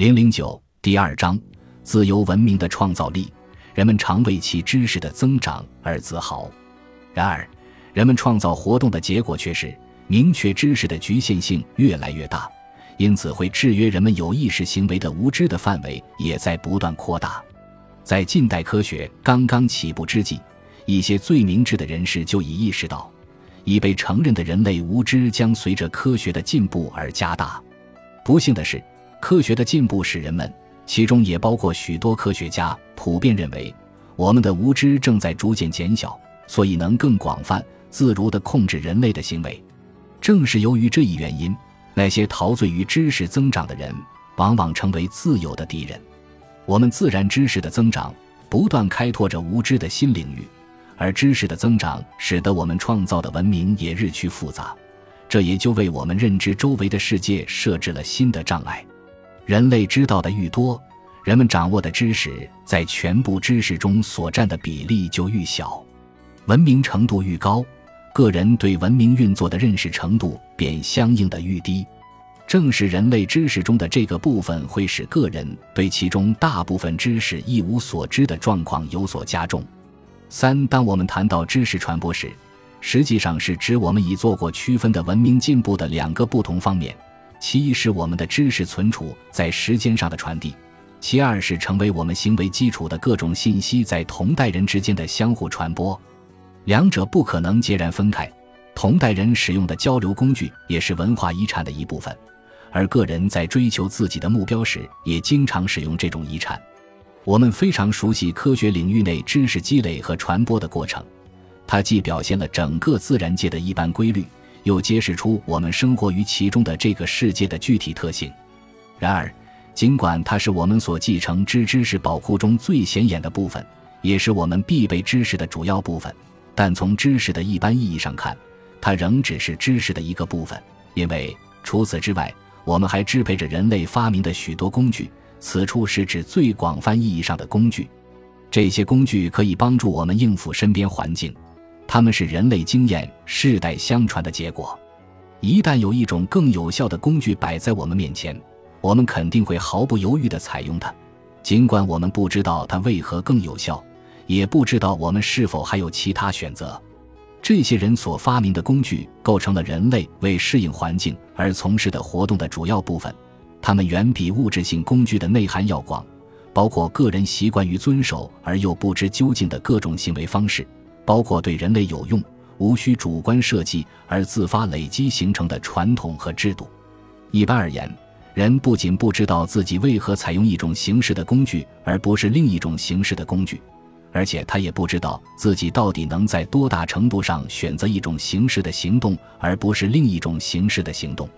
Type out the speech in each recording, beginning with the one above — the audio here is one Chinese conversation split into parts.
零零九第二章：自由文明的创造力。人们常为其知识的增长而自豪，然而，人们创造活动的结果却是明确知识的局限性越来越大，因此会制约人们有意识行为的无知的范围也在不断扩大。在近代科学刚刚起步之际，一些最明智的人士就已意识到，已被承认的人类无知将随着科学的进步而加大。不幸的是，科学的进步使人们。其中也包括许多科学家普遍认为，我们的无知正在逐渐减小，所以能更广泛、自如地控制人类的行为。正是由于这一原因，那些陶醉于知识增长的人，往往成为自由的敌人。我们自然知识的增长，不断开拓着无知的新领域，而知识的增长使得我们创造的文明也日趋复杂，这也就为我们认知周围的世界设置了新的障碍。人类知道的愈多，人们掌握的知识在全部知识中所占的比例就愈小；文明程度愈高，个人对文明运作的认识程度便相应的愈低。正是人类知识中的这个部分，会使个人对其中大部分知识一无所知的状况有所加重。三，当我们谈到知识传播时，实际上是指我们已做过区分的文明进步的两个不同方面。其一是我们的知识存储在时间上的传递，其二是成为我们行为基础的各种信息在同代人之间的相互传播，两者不可能截然分开。同代人使用的交流工具也是文化遗产的一部分，而个人在追求自己的目标时也经常使用这种遗产。我们非常熟悉科学领域内知识积累和传播的过程，它既表现了整个自然界的一般规律。又揭示出我们生活于其中的这个世界的具体特性。然而，尽管它是我们所继承之知识宝库中最显眼的部分，也是我们必备知识的主要部分，但从知识的一般意义上看，它仍只是知识的一个部分。因为除此之外，我们还支配着人类发明的许多工具。此处是指最广泛意义上的工具。这些工具可以帮助我们应付身边环境。它们是人类经验世代相传的结果。一旦有一种更有效的工具摆在我们面前，我们肯定会毫不犹豫地采用它，尽管我们不知道它为何更有效，也不知道我们是否还有其他选择。这些人所发明的工具构成了人类为适应环境而从事的活动的主要部分。它们远比物质性工具的内涵要广，包括个人习惯于遵守而又不知究竟的各种行为方式。包括对人类有用、无需主观设计而自发累积形成的传统和制度。一般而言，人不仅不知道自己为何采用一种形式的工具而不是另一种形式的工具，而且他也不知道自己到底能在多大程度上选择一种形式的行动而不是另一种形式的行动。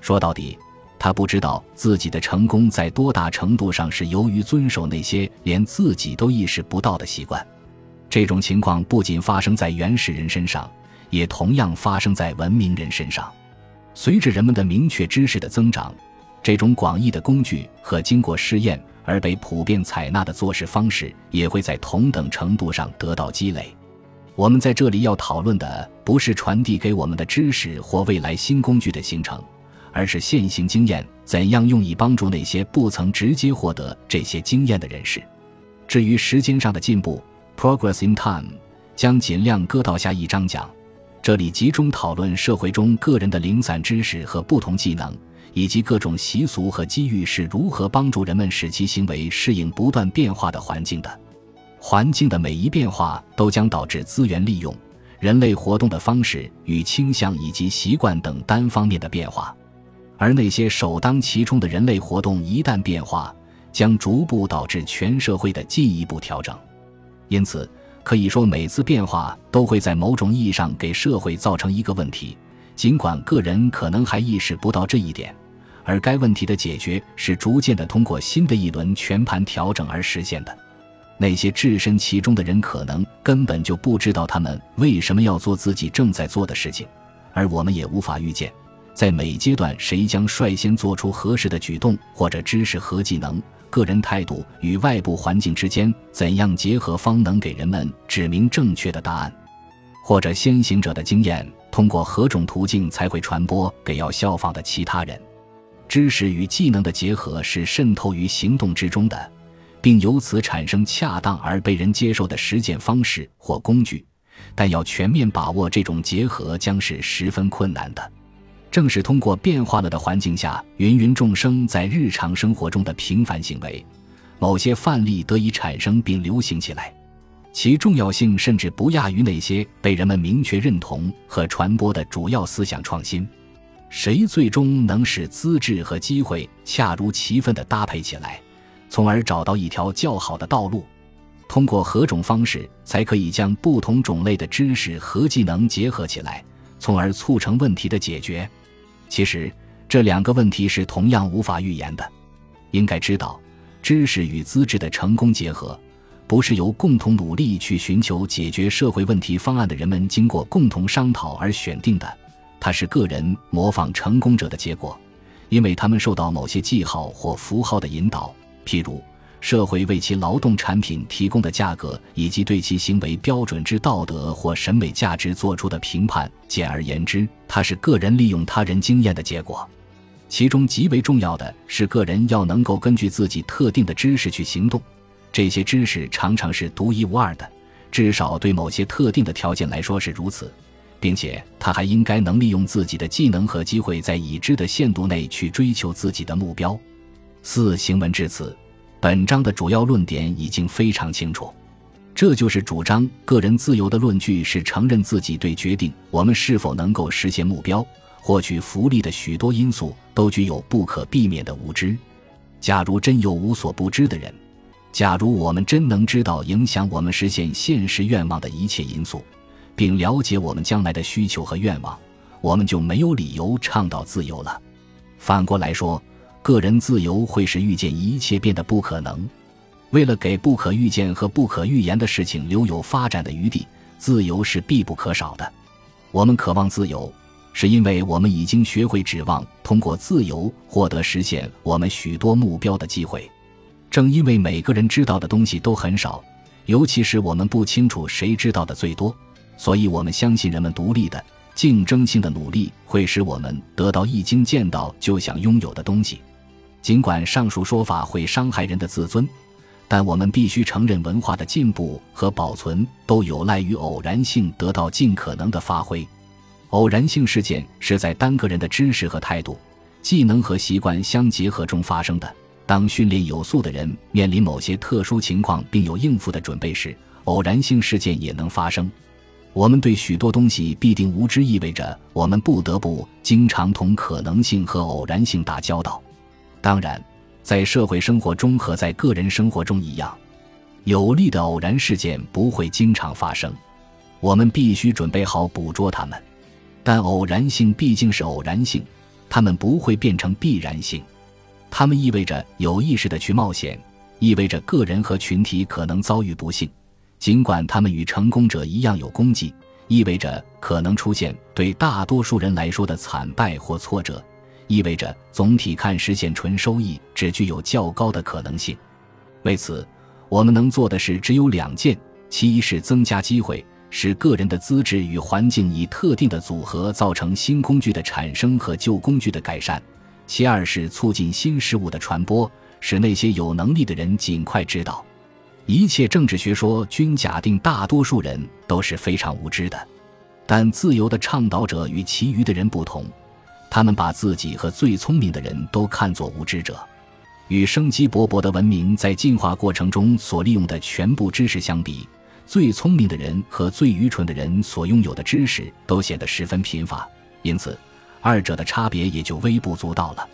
说到底，他不知道自己的成功在多大程度上是由于遵守那些连自己都意识不到的习惯。这种情况不仅发生在原始人身上，也同样发生在文明人身上。随着人们的明确知识的增长，这种广义的工具和经过试验而被普遍采纳的做事方式也会在同等程度上得到积累。我们在这里要讨论的不是传递给我们的知识或未来新工具的形成，而是现行经验怎样用以帮助那些不曾直接获得这些经验的人士。至于时间上的进步，Progress in Time 将尽量搁到下一章讲，这里集中讨论社会中个人的零散知识和不同技能，以及各种习俗和机遇是如何帮助人们使其行为适应不断变化的环境的。环境的每一变化都将导致资源利用、人类活动的方式与倾向以及习惯等单方面的变化，而那些首当其冲的人类活动一旦变化，将逐步导致全社会的进一步调整。因此，可以说每次变化都会在某种意义上给社会造成一个问题，尽管个人可能还意识不到这一点。而该问题的解决是逐渐的通过新的一轮全盘调整而实现的。那些置身其中的人可能根本就不知道他们为什么要做自己正在做的事情，而我们也无法预见，在每阶段谁将率先做出合适的举动或者知识和技能。个人态度与外部环境之间怎样结合，方能给人们指明正确的答案？或者先行者的经验通过何种途径才会传播给要效仿的其他人？知识与技能的结合是渗透于行动之中的，并由此产生恰当而被人接受的实践方式或工具。但要全面把握这种结合，将是十分困难的。正是通过变化了的环境下，芸芸众生在日常生活中的平凡行为，某些范例得以产生并流行起来，其重要性甚至不亚于那些被人们明确认同和传播的主要思想创新。谁最终能使资质和机会恰如其分地搭配起来，从而找到一条较好的道路？通过何种方式才可以将不同种类的知识和技能结合起来，从而促成问题的解决？其实，这两个问题是同样无法预言的。应该知道，知识与资质的成功结合，不是由共同努力去寻求解决社会问题方案的人们经过共同商讨而选定的，它是个人模仿成功者的结果，因为他们受到某些记号或符号的引导，譬如。社会为其劳动产品提供的价格，以及对其行为标准之道德或审美价值做出的评判。简而言之，它是个人利用他人经验的结果。其中极为重要的是，个人要能够根据自己特定的知识去行动。这些知识常常是独一无二的，至少对某些特定的条件来说是如此，并且他还应该能利用自己的技能和机会，在已知的限度内去追求自己的目标。四行文至此。本章的主要论点已经非常清楚，这就是主张个人自由的论据是承认自己对决定我们是否能够实现目标、获取福利的许多因素都具有不可避免的无知。假如真有无所不知的人，假如我们真能知道影响我们实现现实愿望的一切因素，并了解我们将来的需求和愿望，我们就没有理由倡导自由了。反过来说。个人自由会使预见一切变得不可能。为了给不可预见和不可预言的事情留有发展的余地，自由是必不可少的。我们渴望自由，是因为我们已经学会指望通过自由获得实现我们许多目标的机会。正因为每个人知道的东西都很少，尤其是我们不清楚谁知道的最多，所以我们相信人们独立的、竞争性的努力会使我们得到一经见到就想拥有的东西。尽管上述说法会伤害人的自尊，但我们必须承认，文化的进步和保存都有赖于偶然性得到尽可能的发挥。偶然性事件是在单个人的知识和态度、技能和习惯相结合中发生的。当训练有素的人面临某些特殊情况并有应付的准备时，偶然性事件也能发生。我们对许多东西必定无知，意味着我们不得不经常同可能性和偶然性打交道。当然，在社会生活中和在个人生活中一样，有利的偶然事件不会经常发生。我们必须准备好捕捉它们。但偶然性毕竟是偶然性，它们不会变成必然性。它们意味着有意识的去冒险，意味着个人和群体可能遭遇不幸，尽管他们与成功者一样有功绩，意味着可能出现对大多数人来说的惨败或挫折。意味着总体看实现纯收益只具有较高的可能性。为此，我们能做的事只有两件：其一是增加机会，使个人的资质与环境以特定的组合造成新工具的产生和旧工具的改善；其二是促进新事物的传播，使那些有能力的人尽快知道。一切政治学说均假定大多数人都是非常无知的，但自由的倡导者与其余的人不同。他们把自己和最聪明的人都看作无知者，与生机勃勃的文明在进化过程中所利用的全部知识相比，最聪明的人和最愚蠢的人所拥有的知识都显得十分贫乏，因此，二者的差别也就微不足道了。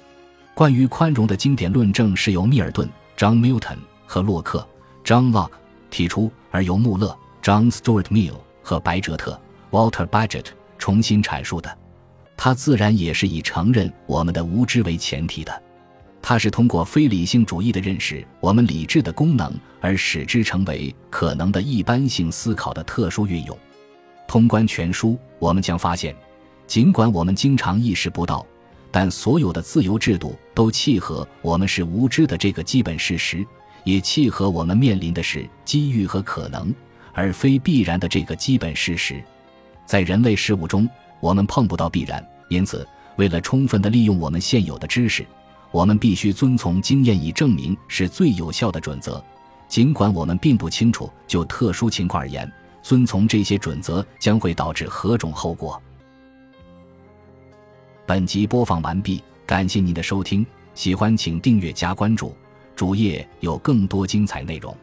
关于宽容的经典论证是由密尔顿 （John Milton） 和洛克 （John Locke） 提出，而由穆勒 （John Stuart Mill） 和白哲特 （Walter Budget） 重新阐述的。它自然也是以承认我们的无知为前提的，它是通过非理性主义的认识我们理智的功能而使之成为可能的一般性思考的特殊运用。通关全书，我们将发现，尽管我们经常意识不到，但所有的自由制度都契合我们是无知的这个基本事实，也契合我们面临的是机遇和可能，而非必然的这个基本事实。在人类事物中。我们碰不到必然，因此，为了充分地利用我们现有的知识，我们必须遵从经验已证明是最有效的准则，尽管我们并不清楚就特殊情况而言，遵从这些准则将会导致何种后果。本集播放完毕，感谢您的收听，喜欢请订阅加关注，主页有更多精彩内容。